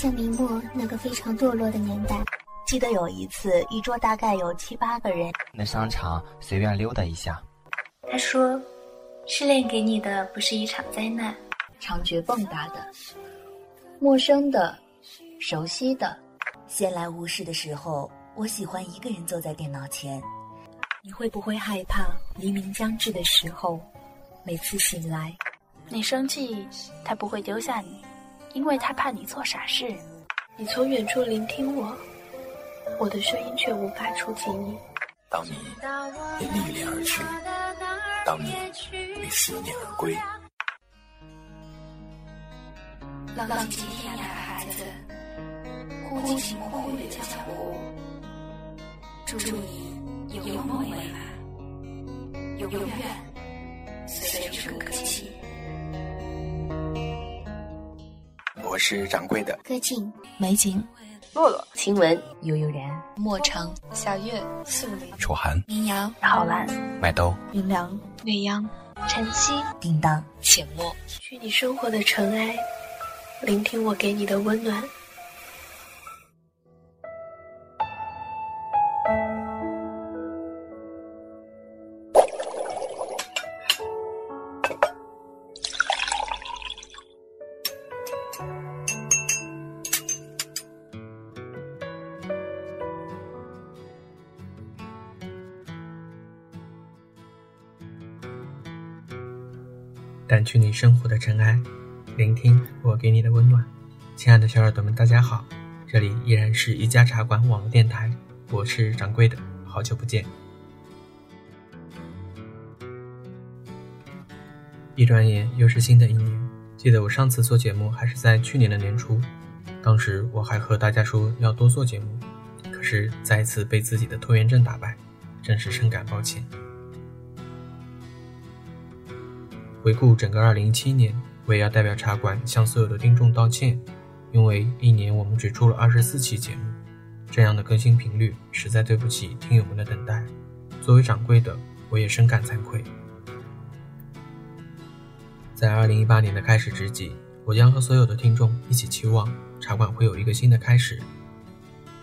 在明末那个非常堕落的年代。记得有一次，一桌大概有七八个人，那商场随便溜达一下。他说：“失恋给你的不是一场灾难。”长觉蹦跶的，陌生的，熟悉的。闲来无事的时候，我喜欢一个人坐在电脑前。你会不会害怕黎明将至的时候，每次醒来，你生气，他不会丢下你，因为他怕你做傻事。你从远处聆听我。我的声音却无法触及你。当你因历练而去，当你与思念而归。浪迹天涯的孩子，忽晴忽雨的江湖。祝你有梦未来，永远随处可栖。我是掌柜的歌静美景。洛洛、晴雯、悠悠然、莫城、小月、素林、楚寒、民谣、浩兰、麦兜、云良、未央、晨曦、叮当、浅墨。去你生活的尘埃，聆听我给你的温暖。掸去你生活的尘埃，聆听我给你的温暖。亲爱的小耳朵们，大家好，这里依然是一家茶馆网络电台，我是掌柜的，好久不见。一转眼又是新的一年，记得我上次做节目还是在去年的年初，当时我还和大家说要多做节目，可是再次被自己的拖延症打败，真是深感抱歉。回顾整个2017年，我也要代表茶馆向所有的听众道歉，因为一年我们只出了24期节目，这样的更新频率实在对不起听友们的等待。作为掌柜的，我也深感惭愧。在2018年的开始之际，我将和所有的听众一起期望茶馆会有一个新的开始，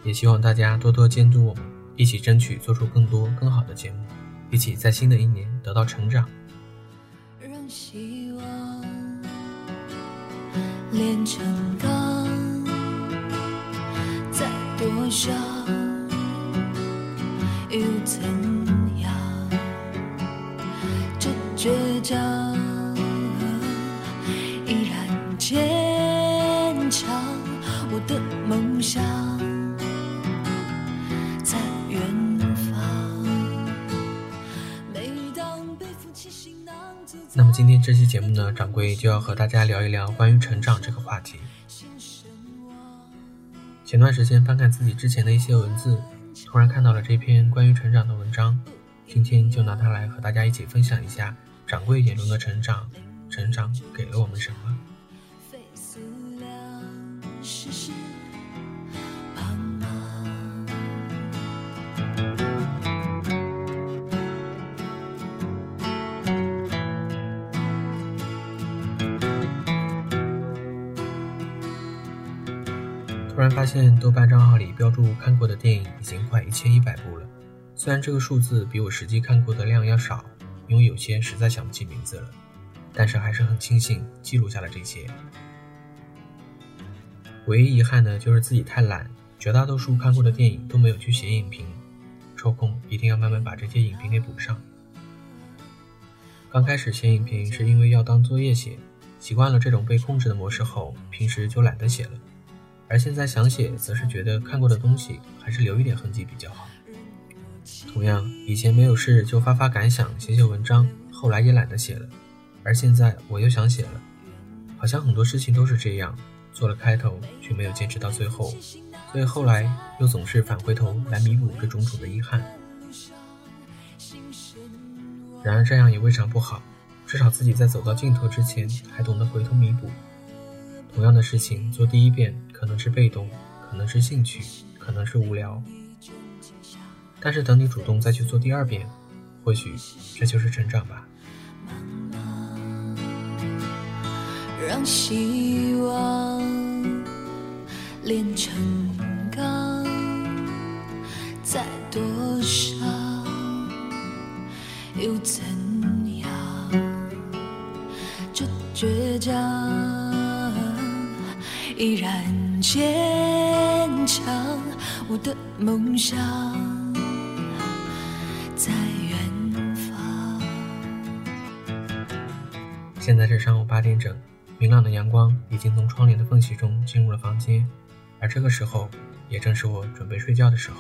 也希望大家多多监督我们，一起争取做出更多更好的节目，一起在新的一年得到成长。希望炼成钢，再多少那么今天这期节目呢，掌柜就要和大家聊一聊关于成长这个话题。前段时间翻看自己之前的一些文字，突然看到了这篇关于成长的文章，今天就拿它来和大家一起分享一下掌柜眼中的成长，成长给了我们什么。突然发现豆瓣账号里标注看过的电影已经快一千一百部了，虽然这个数字比我实际看过的量要少，因为有些实在想不起名字了，但是还是很庆幸记录下了这些。唯一遗憾呢，就是自己太懒，绝大多数看过的电影都没有去写影评，抽空一定要慢慢把这些影评给补上。刚开始写影评是因为要当作业写，习惯了这种被控制的模式后，平时就懒得写了。而现在想写，则是觉得看过的东西还是留一点痕迹比较好。同样，以前没有事就发发感想、写写文章，后来也懒得写了。而现在我又想写了，好像很多事情都是这样，做了开头却没有坚持到最后，所以后来又总是返回头来弥补这种种的遗憾。然而这样也未尝不好，至少自己在走到尽头之前还懂得回头弥补。同样的事情做第一遍可能是被动，可能是兴趣，可能是无聊。但是等你主动再去做第二遍，或许这就是成长吧。让希望炼成依然坚强，我的梦想在远方。现在是上午八点整。明朗的阳光已经从窗帘的缝隙中进入了房间，而这个时候也正是我准备睡觉的时候。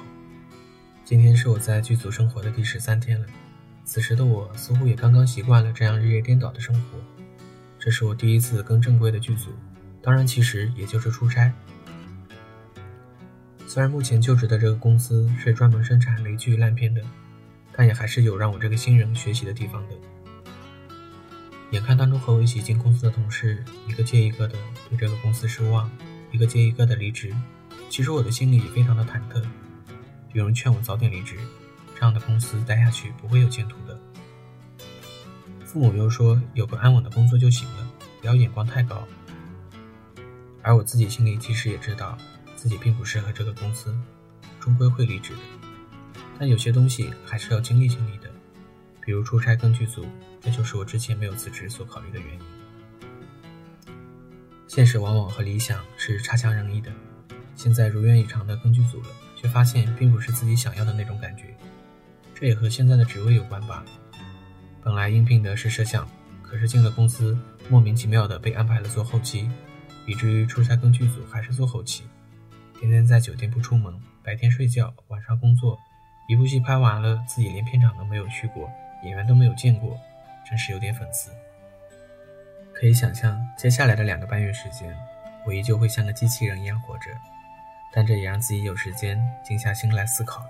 今天是我在剧组生活的第十三天了，此时的我似乎也刚刚习惯了这样日夜颠倒的生活。这是我第一次跟正规的剧组，当然其实也就是出差。虽然目前就职的这个公司是专门生产雷剧烂片的，但也还是有让我这个新人学习的地方的。眼看当初和我一起进公司的同事，一个接一个的对这个公司失望，一个接一个的离职，其实我的心里也非常的忐忑。有人劝我早点离职，这样的公司待下去不会有前途的。父母又说有个安稳的工作就行了，不要眼光太高。而我自己心里其实也知道，自己并不适合这个公司，终归会离职的。但有些东西还是要经历经历的，比如出差跟剧组。这就是我之前没有辞职所考虑的原因。现实往往和理想是差强人意的。现在如愿以偿的跟剧组了，却发现并不是自己想要的那种感觉。这也和现在的职位有关吧。本来应聘的是摄像，可是进了公司，莫名其妙的被安排了做后期，以至于出差跟剧组还是做后期，天天在酒店不出门，白天睡觉，晚上工作。一部戏拍完了，自己连片场都没有去过，演员都没有见过。真是有点讽刺。可以想象，接下来的两个半月时间，我依旧会像个机器人一样活着，但这也让自己有时间静下心来思考了。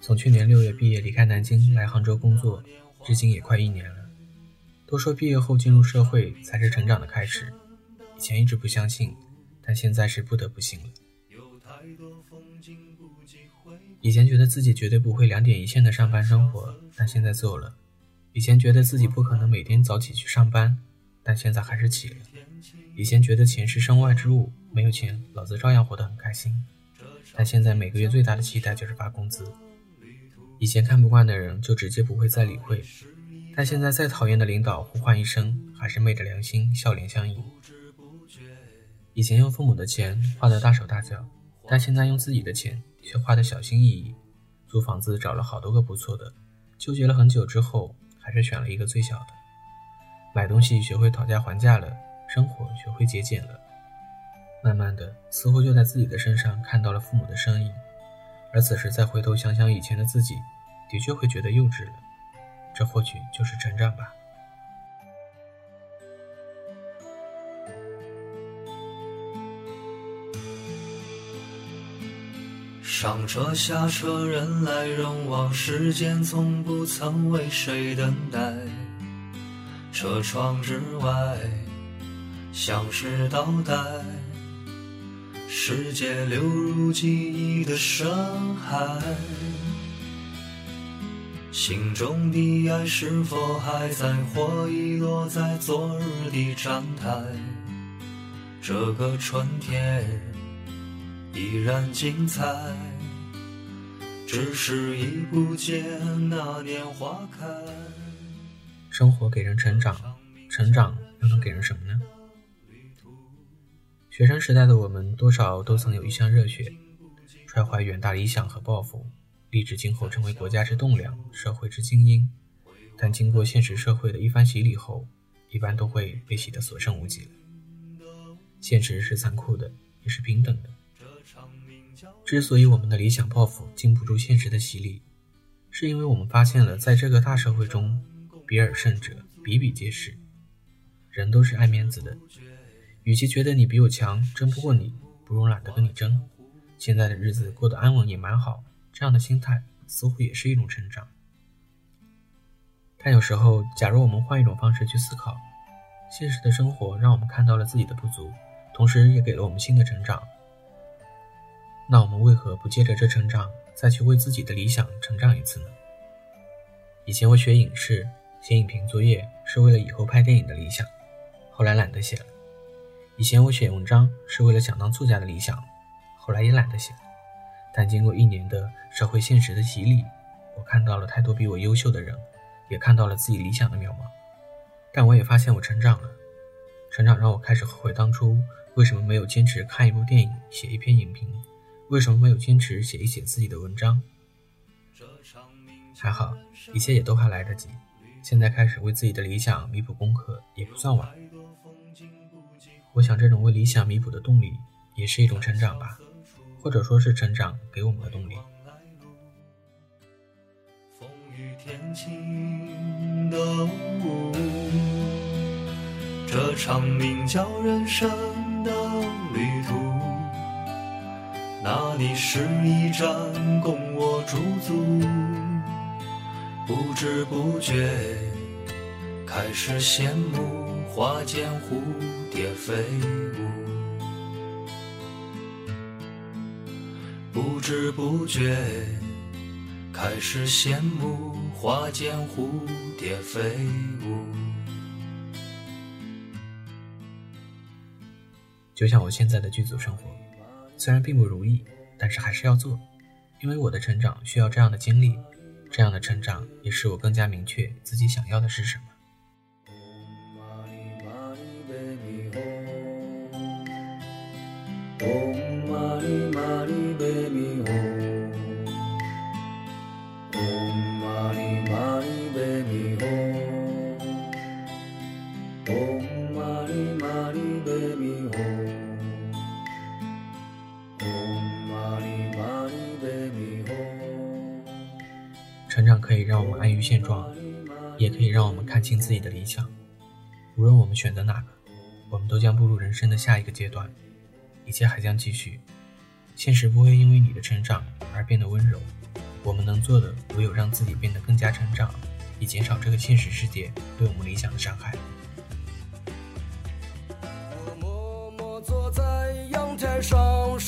从去年六月毕业离开南京来杭州工作，至今也快一年了。都说毕业后进入社会才是成长的开始。以前一直不相信，但现在是不得不信了。以前觉得自己绝对不会两点一线的上班生活，但现在做了。以前觉得自己不可能每天早起去上班，但现在还是起了。以前觉得钱是身外之物，没有钱老子照样活得很开心，但现在每个月最大的期待就是发工资。以前看不惯的人就直接不会再理会，但现在再讨厌的领导呼唤一声，还是昧着良心笑脸相迎。以前用父母的钱花得大手大脚，但现在用自己的钱却花得小心翼翼。租房子找了好多个不错的，纠结了很久之后，还是选了一个最小的。买东西学会讨价还价了，生活学会节俭了。慢慢的，似乎就在自己的身上看到了父母的身影。而此时再回头想想以前的自己，的确会觉得幼稚了。这或许就是成长吧。上车下车，人来人往，时间从不曾为谁等待。车窗之外，像是倒带，世界流入记忆的深海。心中的爱是否还在，或遗落在昨日的站台？这个春天依然精彩。只是已不见那年花开。生活给人成长，成长又能给人什么呢？学生时代的我们，多少都曾有一腔热血，揣怀远大理想和抱负，立志今后成为国家之栋梁，社会之精英。但经过现实社会的一番洗礼后，一般都会被洗得所剩无几了。现实是残酷的，也是平等的。之所以我们的理想抱负经不住现实的洗礼，是因为我们发现了，在这个大社会中，比尔胜者比比皆是。人都是爱面子的，与其觉得你比我强，争不过你，不如懒得跟你争。现在的日子过得安稳也蛮好，这样的心态似乎也是一种成长。但有时候，假如我们换一种方式去思考，现实的生活让我们看到了自己的不足，同时也给了我们新的成长。那我们为何不借着这成长，再去为自己的理想成长一次呢？以前我学影视、写影评作业是为了以后拍电影的理想，后来懒得写了；以前我写文章是为了想当作家的理想，后来也懒得写了。但经过一年的社会现实的洗礼，我看到了太多比我优秀的人，也看到了自己理想的渺茫。但我也发现我成长了，成长让我开始后悔当初为什么没有坚持看一部电影、写一篇影评。为什么没有坚持写一写自己的文章？还好，一切也都还来得及。现在开始为自己的理想弥补功课也不算晚。我想，这种为理想弥补的动力，也是一种成长吧，或者说是成长给我们的动力。风雨天晴的雾，这场名叫人生的旅途。那里是一站，供我驻足。不知不觉，开始羡慕花间蝴蝶飞舞。不知不觉，开始羡慕花间蝴蝶飞舞。就像我现在的剧组生活。虽然并不如意，但是还是要做，因为我的成长需要这样的经历，这样的成长也使我更加明确自己想要的是什么。成长可以让我们安于现状，也可以让我们看清自己的理想。无论我们选择哪个，我们都将步入人生的下一个阶段，一切还将继续。现实不会因为你的成长而变得温柔，我们能做的唯有让自己变得更加成长，以减少这个现实世界对我们理想的伤害。我默默坐在阳台上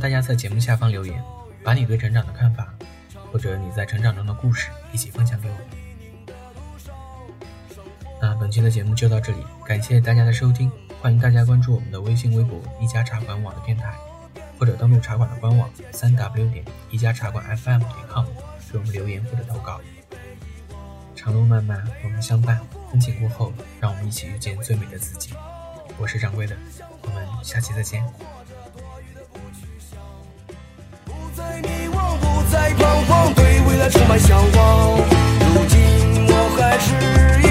大家在节目下方留言，把你对成长的看法，或者你在成长中的故事一起分享给我们。那本期的节目就到这里，感谢大家的收听，欢迎大家关注我们的微信、微博“一家茶馆网”的电台，或者登录茶馆的官网三 w 点一家茶馆 fm 点 com 给我们留言或者投稿。长路漫漫，我们相伴，风景过后，让我们一起遇见最美的自己。我是掌柜的，我们下期再见。不再迷惘，不再彷徨，对未来充满向往。如今我还是。